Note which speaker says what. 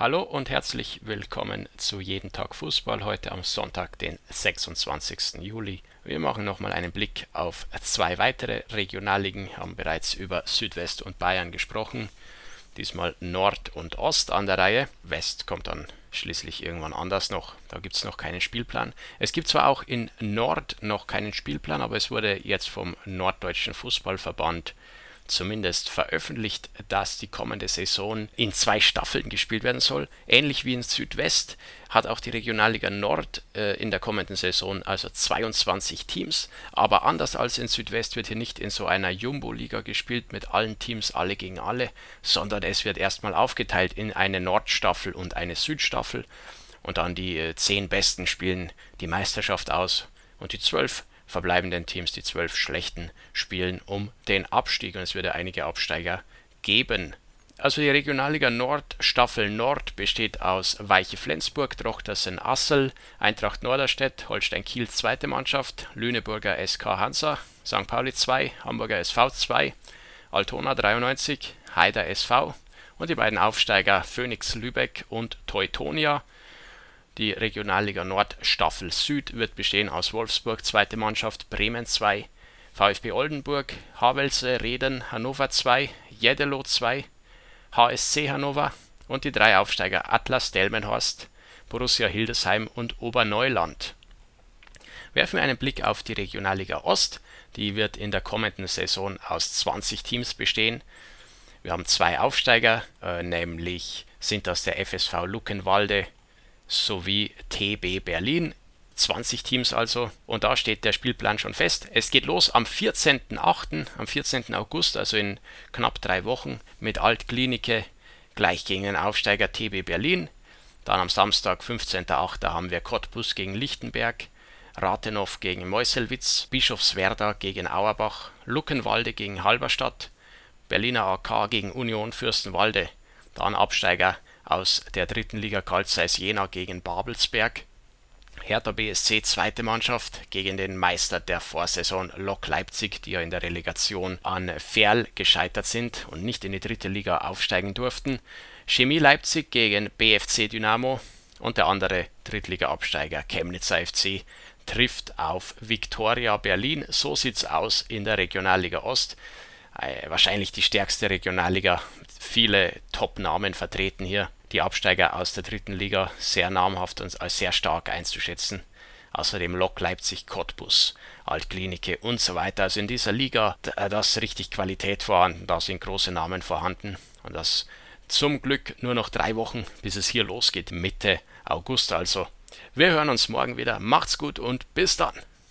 Speaker 1: Hallo und herzlich willkommen zu Jeden Tag Fußball heute am Sonntag, den 26. Juli. Wir machen nochmal einen Blick auf zwei weitere Regionalligen, haben bereits über Südwest und Bayern gesprochen. Diesmal Nord und Ost an der Reihe. West kommt dann schließlich irgendwann anders noch. Da gibt es noch keinen Spielplan. Es gibt zwar auch in Nord noch keinen Spielplan, aber es wurde jetzt vom Norddeutschen Fußballverband zumindest veröffentlicht, dass die kommende Saison in zwei Staffeln gespielt werden soll. Ähnlich wie in Südwest hat auch die Regionalliga Nord äh, in der kommenden Saison also 22 Teams. Aber anders als in Südwest wird hier nicht in so einer Jumbo-Liga gespielt mit allen Teams alle gegen alle, sondern es wird erstmal aufgeteilt in eine Nordstaffel und eine Südstaffel. Und dann die äh, zehn Besten spielen die Meisterschaft aus und die zwölf verbleibenden Teams, die zwölf schlechten, spielen um den Abstieg und es wird ja einige Absteiger geben. Also die Regionalliga Nord, Staffel Nord besteht aus Weiche Flensburg, Trochtersen Assel, Eintracht Norderstedt, Holstein Kiel zweite Mannschaft, Lüneburger SK Hansa, St. Pauli 2, Hamburger SV 2, Altona 93, Haider SV und die beiden Aufsteiger Phoenix Lübeck und Teutonia die Regionalliga Nord Staffel Süd wird bestehen aus Wolfsburg (2. Mannschaft), Bremen 2, VfB Oldenburg, Havelse Reden Hannover 2, Jeddelo 2, HSC Hannover und die drei Aufsteiger Atlas Delmenhorst, Borussia Hildesheim und Oberneuland. Werfen wir einen Blick auf die Regionalliga Ost, die wird in der kommenden Saison aus 20 Teams bestehen. Wir haben zwei Aufsteiger, äh, nämlich sind das der FSV Luckenwalde sowie TB Berlin. 20 Teams also. Und da steht der Spielplan schon fest. Es geht los am 14.08., am 14. August, also in knapp drei Wochen, mit Altklinike gleich gegen den Aufsteiger TB Berlin. Dann am Samstag, 15.08., haben wir Cottbus gegen Lichtenberg, Rathenow gegen Meuselwitz, Bischofswerda gegen Auerbach, Luckenwalde gegen Halberstadt, Berliner AK gegen Union Fürstenwalde. Dann Absteiger aus der dritten Liga Carl Zeiss Jena gegen Babelsberg. Hertha BSC zweite Mannschaft gegen den Meister der Vorsaison Lok Leipzig, die ja in der Relegation an Ferl gescheitert sind und nicht in die dritte Liga aufsteigen durften. Chemie Leipzig gegen BFC Dynamo und der andere Drittliga-Absteiger Chemnitzer FC trifft auf Viktoria Berlin. So sieht's aus in der Regionalliga Ost. Äh, wahrscheinlich die stärkste Regionalliga. Viele Top-Namen vertreten hier die Absteiger aus der dritten Liga sehr namhaft und als sehr stark einzuschätzen. Außerdem Lok Leipzig, Cottbus, Altklinike und so weiter. Also in dieser Liga, äh, da ist richtig Qualität vorhanden, da sind große Namen vorhanden. Und das zum Glück nur noch drei Wochen, bis es hier losgeht, Mitte August also. Wir hören uns morgen wieder. Macht's gut und bis dann.